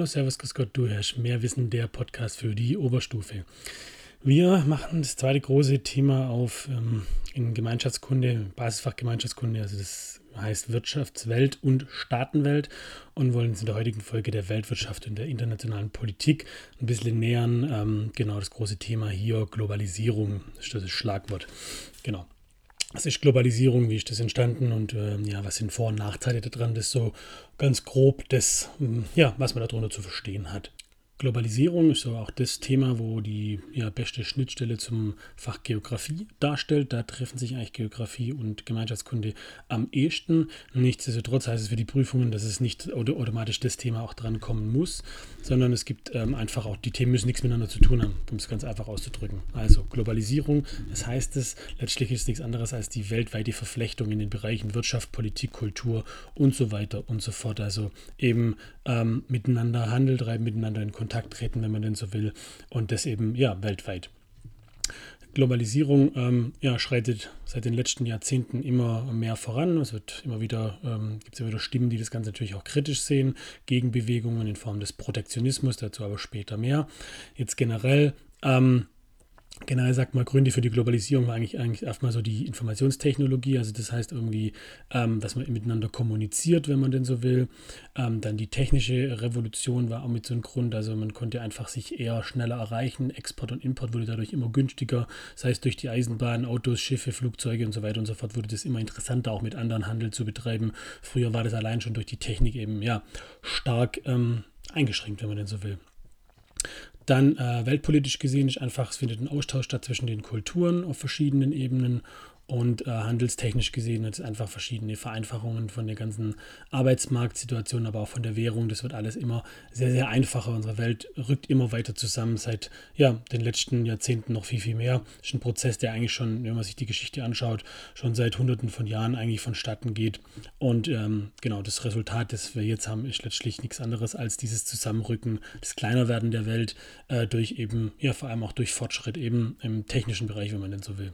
Hallo, Servus, Grüß Gott, du Herrsch, mehr Wissen, der Podcast für die Oberstufe. Wir machen das zweite große Thema auf ähm, in Gemeinschaftskunde, Basisfach Gemeinschaftskunde, also das heißt Wirtschaftswelt und Staatenwelt und wollen uns in der heutigen Folge der Weltwirtschaft und der internationalen Politik ein bisschen nähern. Ähm, genau das große Thema hier, Globalisierung, das ist das Schlagwort. Genau. Was ist Globalisierung? Wie ist das entstanden? Und äh, ja, was sind Vor- und Nachteile daran? Das ist so ganz grob das, hm, ja, was man darunter zu verstehen hat. Globalisierung ist so auch das Thema, wo die ja, beste Schnittstelle zum Fach Geografie darstellt. Da treffen sich eigentlich Geografie und Gemeinschaftskunde am ehesten. Nichtsdestotrotz heißt es für die Prüfungen, dass es nicht automatisch das Thema auch dran kommen muss, sondern es gibt ähm, einfach auch, die Themen müssen nichts miteinander zu tun haben, um es ganz einfach auszudrücken. Also Globalisierung, das heißt es, letztlich ist nichts anderes als die weltweite Verflechtung in den Bereichen Wirtschaft, Politik, Kultur und so weiter und so fort. Also eben ähm, miteinander Handel treiben, miteinander in Kontakt Kontakt treten, wenn man denn so will. Und das eben ja weltweit. Globalisierung ähm, ja, schreitet seit den letzten Jahrzehnten immer mehr voran. Es wird immer wieder, ähm, gibt immer wieder Stimmen, die das Ganze natürlich auch kritisch sehen, Gegenbewegungen in Form des Protektionismus, dazu aber später mehr. Jetzt generell ähm, generell sagt man, Gründe für die Globalisierung war eigentlich, eigentlich erstmal so die Informationstechnologie, also das heißt irgendwie, ähm, dass man miteinander kommuniziert, wenn man denn so will. Ähm, dann die technische Revolution war auch mit so einem Grund, also man konnte einfach sich eher schneller erreichen, Export und Import wurde dadurch immer günstiger, sei es durch die Eisenbahn, Autos, Schiffe, Flugzeuge und so weiter und so fort, wurde das immer interessanter, auch mit anderen Handel zu betreiben. Früher war das allein schon durch die Technik eben, ja, stark ähm, eingeschränkt, wenn man denn so will. Dann äh, weltpolitisch gesehen ist einfach, es findet ein Austausch statt zwischen den Kulturen auf verschiedenen Ebenen und äh, handelstechnisch gesehen hat es einfach verschiedene Vereinfachungen von der ganzen Arbeitsmarktsituation, aber auch von der Währung. Das wird alles immer sehr, sehr einfacher. Unsere Welt rückt immer weiter zusammen seit ja, den letzten Jahrzehnten noch viel, viel mehr. Das ist ein Prozess, der eigentlich schon, wenn man sich die Geschichte anschaut, schon seit Hunderten von Jahren eigentlich vonstatten geht. Und ähm, genau, das Resultat, das wir jetzt haben, ist letztlich nichts anderes als dieses Zusammenrücken, das Kleinerwerden der Welt äh, durch eben, ja, vor allem auch durch Fortschritt eben im technischen Bereich, wenn man denn so will.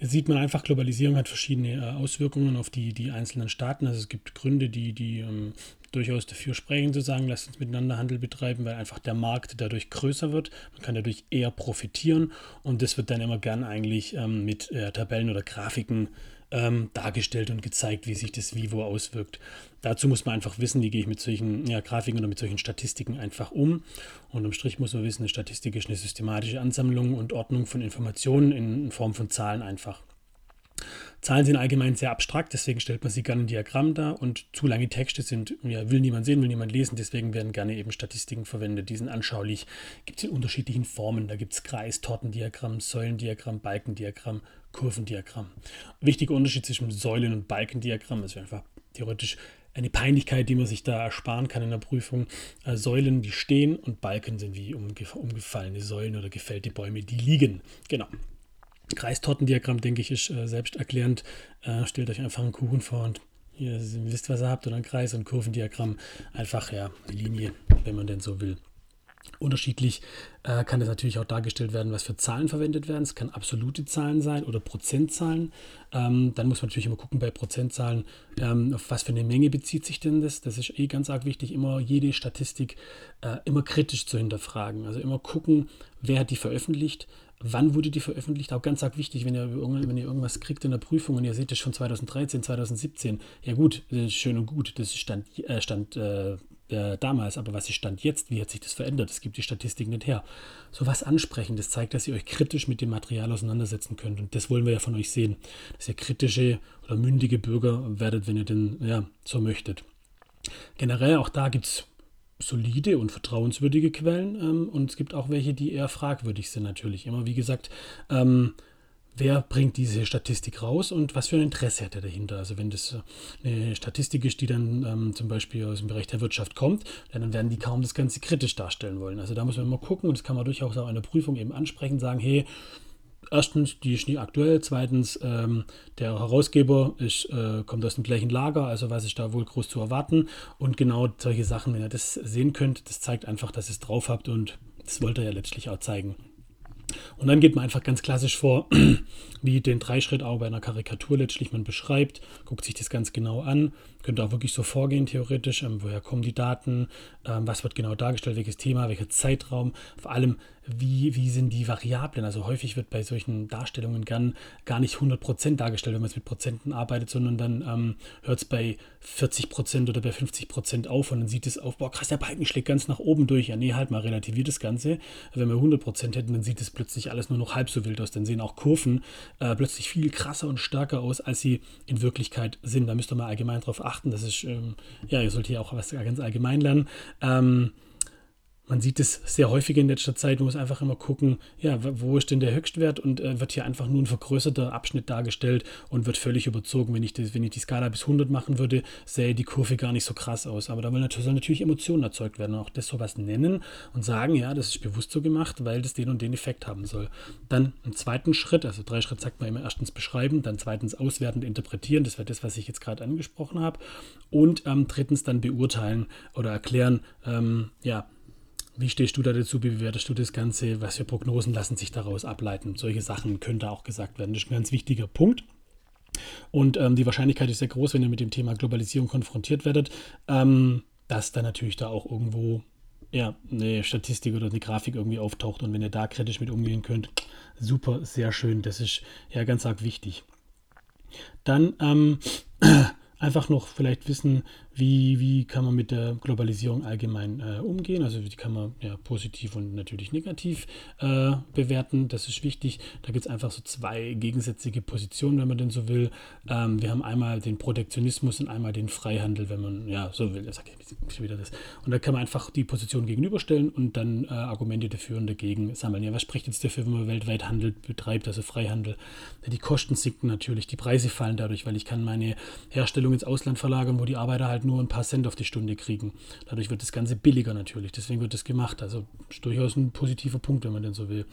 Sieht man einfach, Globalisierung hat verschiedene äh, Auswirkungen auf die, die einzelnen Staaten. Also es gibt Gründe, die, die ähm, durchaus dafür sprechen, zu sagen, lasst uns miteinander Handel betreiben, weil einfach der Markt dadurch größer wird. Man kann dadurch eher profitieren und das wird dann immer gern eigentlich ähm, mit äh, Tabellen oder Grafiken ähm, dargestellt und gezeigt, wie sich das wo auswirkt. Dazu muss man einfach wissen, wie gehe ich mit solchen ja, Grafiken oder mit solchen Statistiken einfach um. Und im Strich muss man wissen, eine Statistik ist eine systematische Ansammlung und Ordnung von Informationen in Form von Zahlen einfach. Zahlen sind allgemein sehr abstrakt, deswegen stellt man sie gerne in Diagramm dar und zu lange Texte sind, ja, will niemand sehen, will niemand lesen, deswegen werden gerne eben Statistiken verwendet. Die sind anschaulich, gibt es in unterschiedlichen Formen. Da gibt es Kreis, Tortendiagramm, Säulendiagramm, Balkendiagramm, Kurvendiagramm. Wichtiger Unterschied zwischen Säulen- und Balkendiagramm ist einfach theoretisch eine Peinlichkeit, die man sich da ersparen kann in der Prüfung. Äh, Säulen, die stehen und Balken sind wie umgefallene Säulen oder gefällte Bäume, die liegen. Genau. Kreistortendiagramm, denke ich, ist äh, selbsterklärend. Äh, stellt euch einfach einen Kuchen vor und ihr wisst, was ihr habt, oder ein Kreis und Kurvendiagramm. Einfach, ja, eine Linie, wenn man denn so will. Unterschiedlich äh, kann das natürlich auch dargestellt werden, was für Zahlen verwendet werden. Es kann absolute Zahlen sein oder Prozentzahlen. Ähm, dann muss man natürlich immer gucken bei Prozentzahlen, ähm, auf was für eine Menge bezieht sich denn das. Das ist eh ganz arg wichtig, immer jede Statistik äh, immer kritisch zu hinterfragen. Also immer gucken, wer hat die veröffentlicht, wann wurde die veröffentlicht. Auch ganz arg wichtig, wenn ihr, wenn ihr irgendwas kriegt in der Prüfung und ihr seht das schon 2013, 2017. Ja gut, schön und gut, das ist Stand, äh, Stand äh, damals, aber was ist Stand jetzt? Wie hat sich das verändert? Das gibt die Statistik nicht her. So was ansprechen, das zeigt, dass ihr euch kritisch mit dem Material auseinandersetzen könnt. Und das wollen wir ja von euch sehen, dass ihr kritische oder mündige Bürger werdet, wenn ihr denn ja, so möchtet. Generell auch da gibt es solide und vertrauenswürdige Quellen ähm, und es gibt auch welche, die eher fragwürdig sind natürlich. Immer wie gesagt, ähm, wer bringt diese Statistik raus und was für ein Interesse hat er dahinter. Also wenn das eine Statistik ist, die dann ähm, zum Beispiel aus dem Bereich der Wirtschaft kommt, dann werden die kaum das Ganze kritisch darstellen wollen. Also da muss man immer gucken und das kann man durchaus auch in der Prüfung eben ansprechen, sagen, hey, erstens, die ist nie aktuell, zweitens, ähm, der Herausgeber ist, äh, kommt aus dem gleichen Lager, also was ist da wohl groß zu erwarten und genau solche Sachen, wenn ihr das sehen könnt, das zeigt einfach, dass ihr es drauf habt und das wollt ihr ja letztlich auch zeigen. Und dann geht man einfach ganz klassisch vor, wie den Dreischritt auch bei einer Karikatur letztlich. Man beschreibt, guckt sich das ganz genau an, könnte auch wirklich so vorgehen theoretisch, ähm, woher kommen die Daten, ähm, was wird genau dargestellt, welches Thema, welcher Zeitraum, vor allem wie, wie sind die Variablen. Also häufig wird bei solchen Darstellungen gern gar nicht 100% dargestellt, wenn man es mit Prozenten arbeitet, sondern dann ähm, hört es bei 40% oder bei 50% auf und dann sieht es auf, boah krass, der Balken schlägt ganz nach oben durch. Ja, nee, halt mal relativiert das Ganze. Wenn wir 100% hätten, dann sieht es plötzlich alles nur noch halb so wild aus. Dann sehen auch Kurven äh, plötzlich viel krasser und stärker aus, als sie in Wirklichkeit sind. Da müsst ihr mal allgemein drauf achten. Das ist, ähm, ja, ihr solltet ja auch was ganz allgemein lernen. Ähm, man sieht es sehr häufig in letzter Zeit, man muss einfach immer gucken, ja, wo ist denn der Höchstwert und äh, wird hier einfach nur ein vergrößerter Abschnitt dargestellt und wird völlig überzogen. Wenn ich, das, wenn ich die Skala bis 100 machen würde, sähe die Kurve gar nicht so krass aus. Aber da natürlich, soll natürlich Emotionen erzeugt werden und auch das sowas nennen und sagen, ja, das ist bewusst so gemacht, weil das den und den Effekt haben soll. Dann im zweiten Schritt, also drei Schritt sagt man immer erstens beschreiben, dann zweitens auswertend interpretieren, das wäre das, was ich jetzt gerade angesprochen habe und ähm, drittens dann beurteilen oder erklären, ähm, ja, wie stehst du da dazu? Wie bewertest du das Ganze? Was für Prognosen lassen sich daraus ableiten? Solche Sachen könnte auch gesagt werden. Das ist ein ganz wichtiger Punkt. Und ähm, die Wahrscheinlichkeit ist sehr groß, wenn ihr mit dem Thema Globalisierung konfrontiert werdet, ähm, dass da natürlich da auch irgendwo ja, eine Statistik oder eine Grafik irgendwie auftaucht. Und wenn ihr da kritisch mit umgehen könnt, super, sehr schön. Das ist ja ganz arg wichtig. Dann ähm, einfach noch vielleicht wissen, wie, wie kann man mit der Globalisierung allgemein äh, umgehen. Also die kann man ja positiv und natürlich negativ äh, bewerten. Das ist wichtig. Da gibt es einfach so zwei gegensätzliche Positionen, wenn man denn so will. Ähm, wir haben einmal den Protektionismus und einmal den Freihandel, wenn man ja so will. Das sag ich wieder das. Und da kann man einfach die Position gegenüberstellen und dann äh, Argumente dafür und dagegen sammeln. Ja, was spricht jetzt dafür, wenn man weltweit Handel betreibt, also Freihandel? Ja, die Kosten sinken natürlich, die Preise fallen dadurch, weil ich kann meine Herstellung ins Ausland verlagern, wo die Arbeiter halt nur ein paar Cent auf die Stunde kriegen. Dadurch wird das Ganze billiger natürlich. Deswegen wird das gemacht. Also durchaus ein positiver Punkt, wenn man denn so will.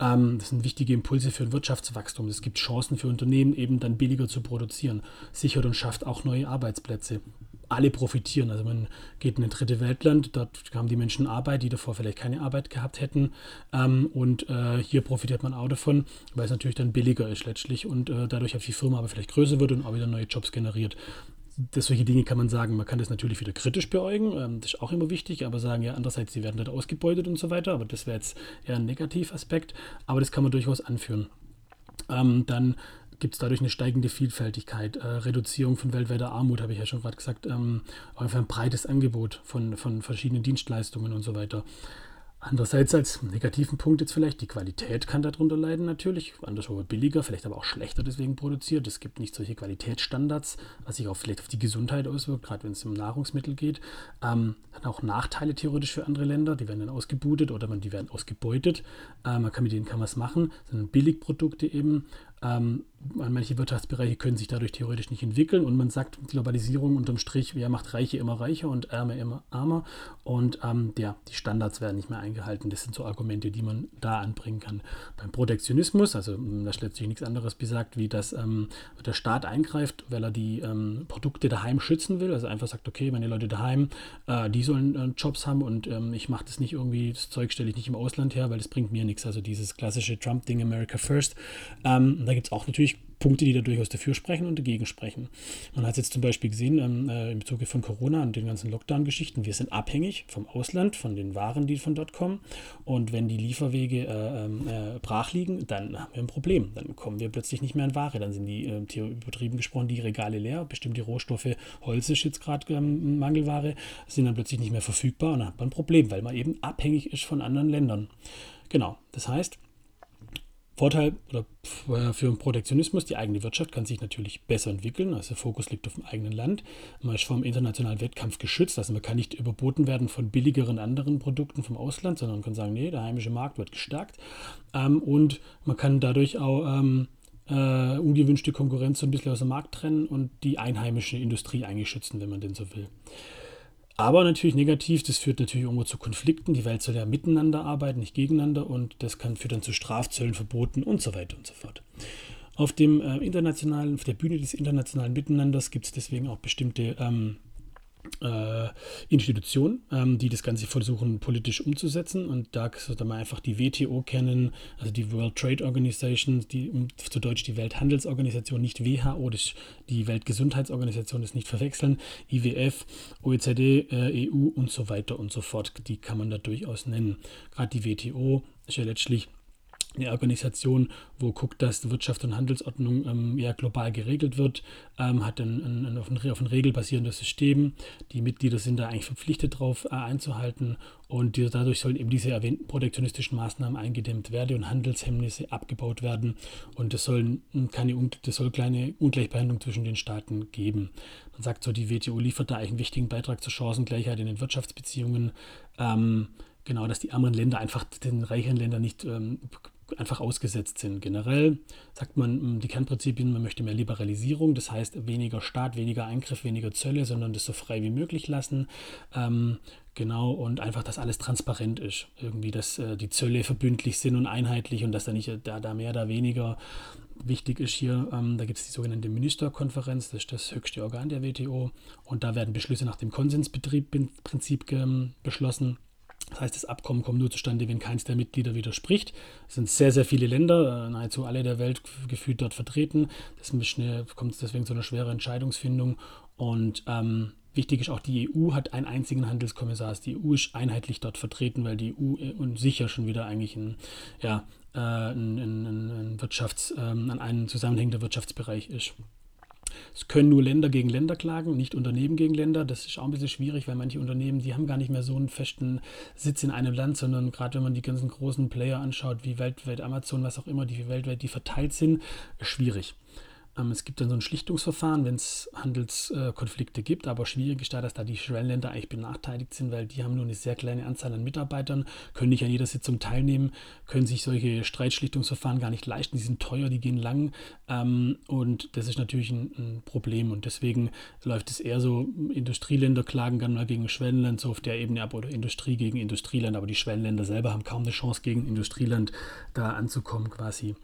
Ähm, das sind wichtige Impulse für ein Wirtschaftswachstum. Es gibt Chancen für Unternehmen, eben dann billiger zu produzieren. Sichert und schafft auch neue Arbeitsplätze alle profitieren. Also man geht in ein dritte Weltland, dort haben die Menschen Arbeit, die davor vielleicht keine Arbeit gehabt hätten. Ähm, und äh, hier profitiert man auch davon, weil es natürlich dann billiger ist letztlich und äh, dadurch auch die Firma aber vielleicht größer wird und auch wieder neue Jobs generiert das, solche Dinge kann man sagen, man kann das natürlich wieder kritisch beäugen, ähm, das ist auch immer wichtig, aber sagen ja andererseits, sie werden dort ausgebeutet und so weiter, aber das wäre jetzt eher ein Negativaspekt, aber das kann man durchaus anführen. Ähm, dann gibt es dadurch eine steigende Vielfältigkeit, äh, Reduzierung von weltweiter Armut, habe ich ja schon gerade gesagt, ähm, einfach ein breites Angebot von, von verschiedenen Dienstleistungen und so weiter. Andererseits als negativen Punkt jetzt vielleicht, die Qualität kann darunter leiden natürlich, anderswo billiger, vielleicht aber auch schlechter deswegen produziert. Es gibt nicht solche Qualitätsstandards, was sich auch vielleicht auf die Gesundheit auswirkt, gerade wenn es um Nahrungsmittel geht. Ähm, hat auch Nachteile theoretisch für andere Länder, die werden dann ausgebutet oder man, die werden ausgebeutet. Äh, man kann mit denen kann was machen, das sind Billigprodukte eben ähm, manche Wirtschaftsbereiche können sich dadurch theoretisch nicht entwickeln und man sagt, Globalisierung unterm Strich, wer macht Reiche immer reicher und Ärmer immer ärmer und ähm, ja, die Standards werden nicht mehr eingehalten. Das sind so Argumente, die man da anbringen kann. Beim Protektionismus, also hm, das letztlich nichts anderes besagt, wie dass ähm, der Staat eingreift, weil er die ähm, Produkte daheim schützen will, also einfach sagt, okay, meine Leute daheim, äh, die sollen äh, Jobs haben und ähm, ich mache das nicht irgendwie, das Zeug stelle ich nicht im Ausland her, weil das bringt mir nichts. Also dieses klassische Trump-Ding, America First. Ähm, da gibt es auch natürlich Punkte, die da durchaus dafür sprechen und dagegen sprechen. Man hat es jetzt zum Beispiel gesehen ähm, äh, im Zuge von Corona und den ganzen Lockdown-Geschichten. Wir sind abhängig vom Ausland, von den Waren, die von dort kommen. Und wenn die Lieferwege äh, ähm, äh, brach liegen, dann haben wir ein Problem. Dann kommen wir plötzlich nicht mehr an Ware. Dann sind die, äh, übertrieben gesprochen, die Regale leer. Bestimmte Rohstoffe, Holz ist jetzt gerade ähm, Mangelware, sind dann plötzlich nicht mehr verfügbar. Und dann hat man ein Problem, weil man eben abhängig ist von anderen Ländern. Genau, das heißt, Vorteil oder äh, für den Protektionismus, die eigene Wirtschaft kann sich natürlich besser entwickeln. Also der Fokus liegt auf dem eigenen Land. Man ist vom internationalen Wettkampf geschützt. Also man kann nicht überboten werden von billigeren anderen Produkten vom Ausland, sondern man kann sagen, nee, der heimische Markt wird gestärkt. Ähm, und man kann dadurch auch ähm, äh, ungewünschte Konkurrenz so ein bisschen aus dem Markt trennen und die einheimische Industrie eigentlich schützen, wenn man denn so will. Aber natürlich negativ, das führt natürlich irgendwo zu Konflikten. Die Welt soll ja miteinander arbeiten, nicht gegeneinander und das kann führt dann zu Strafzöllen, Verboten und so weiter und so fort. Auf dem äh, internationalen, auf der Bühne des internationalen Miteinanders gibt es deswegen auch bestimmte ähm, äh, Institutionen, ähm, die das Ganze versuchen politisch umzusetzen. Und da sollte man einfach die WTO kennen, also die World Trade Organization, die zu Deutsch die Welthandelsorganisation, nicht WHO, das die Weltgesundheitsorganisation, das nicht verwechseln, IWF, OECD, äh, EU und so weiter und so fort. Die kann man da durchaus nennen. Gerade die WTO ist ja letztlich eine Organisation, wo guckt, dass Wirtschaft und Handelsordnung ähm, ja, global geregelt wird, ähm, hat ein, ein, ein, auf, ein, auf ein regelbasierendes System. Die Mitglieder sind da eigentlich verpflichtet, darauf äh, einzuhalten und die, dadurch sollen eben diese erwähnten protektionistischen Maßnahmen eingedämmt werden und Handelshemmnisse abgebaut werden und es soll keine das soll kleine Ungleichbehandlung zwischen den Staaten geben. Man sagt so, die WTO liefert da eigentlich einen wichtigen Beitrag zur Chancengleichheit in den Wirtschaftsbeziehungen. Ähm, genau, dass die armen Länder einfach den reicheren Ländern nicht ähm, einfach ausgesetzt sind. Generell sagt man hm, die Kernprinzipien, man möchte mehr Liberalisierung, das heißt weniger Staat, weniger Eingriff, weniger Zölle, sondern das so frei wie möglich lassen. Ähm, genau, und einfach, dass alles transparent ist. Irgendwie, dass äh, die Zölle verbündlich sind und einheitlich und dass da nicht da, da mehr, da weniger wichtig ist hier, ähm, da gibt es die sogenannte Ministerkonferenz, das ist das höchste Organ der WTO und da werden Beschlüsse nach dem Konsensbetriebprinzip beschlossen. Das heißt, das Abkommen kommt nur zustande, wenn keins der Mitglieder widerspricht. Es sind sehr, sehr viele Länder, äh, nahezu alle der Welt gefühlt dort vertreten. Das kommt deswegen zu einer schweren Entscheidungsfindung. Und ähm, wichtig ist auch, die EU hat einen einzigen Handelskommissar. Die EU ist einheitlich dort vertreten, weil die EU äh, und sicher schon wieder eigentlich ein, ja, äh, ein, ein, ein Wirtschafts-, ähm, ein zusammenhängender Wirtschaftsbereich ist. Es können nur Länder gegen Länder klagen, nicht Unternehmen gegen Länder. Das ist auch ein bisschen schwierig, weil manche Unternehmen, die haben gar nicht mehr so einen festen Sitz in einem Land, sondern gerade wenn man die ganzen großen Player anschaut, wie weltweit Amazon, was auch immer, die weltweit die verteilt sind, schwierig. Ähm, es gibt dann so ein Schlichtungsverfahren, wenn es Handelskonflikte gibt, aber schwierig ist da, dass da die Schwellenländer eigentlich benachteiligt sind, weil die haben nur eine sehr kleine Anzahl an Mitarbeitern, können nicht an jeder Sitzung teilnehmen, können sich solche Streitschlichtungsverfahren gar nicht leisten, die sind teuer, die gehen lang ähm, und das ist natürlich ein, Problem und deswegen läuft es eher so, Industrieländer klagen gerne mal gegen Schwellenland so auf der Ebene ab oder Industrie gegen Industrieland, aber die Schwellenländer selber haben kaum eine Chance gegen Industrieland da anzukommen quasi.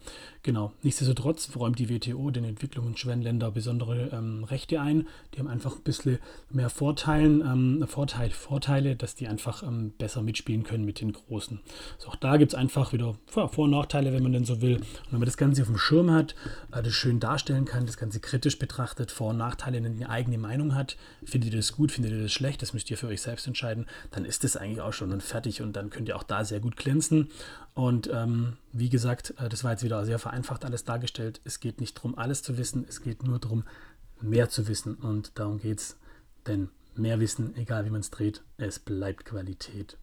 Genau, nichtsdestotrotz räumt die WTO den Entwicklung in Schwellenländer besondere ähm, Rechte ein. Die haben einfach ein bisschen mehr Vorteilen, ähm, Vorteil, Vorteile, dass die einfach ähm, besser mitspielen können mit den Großen. Also auch da gibt es einfach wieder Vor-, und Nachteile, wenn man denn so will. Und wenn man das Ganze auf dem Schirm hat, äh, das schön darstellen kann, das Ganze kritisch betrachtet, Vor- und Nachteile, eine eigene Meinung hat, findet ihr das gut, findet ihr das schlecht, das müsst ihr für euch selbst entscheiden, dann ist das eigentlich auch schon fertig und dann könnt ihr auch da sehr gut glänzen. Und ähm, wie gesagt, äh, das war jetzt wieder sehr vereinfacht alles dargestellt. Es geht nicht darum, alles zu wissen, es geht nur darum, mehr zu wissen. Und darum geht es. Denn mehr Wissen, egal wie man es dreht, es bleibt Qualität.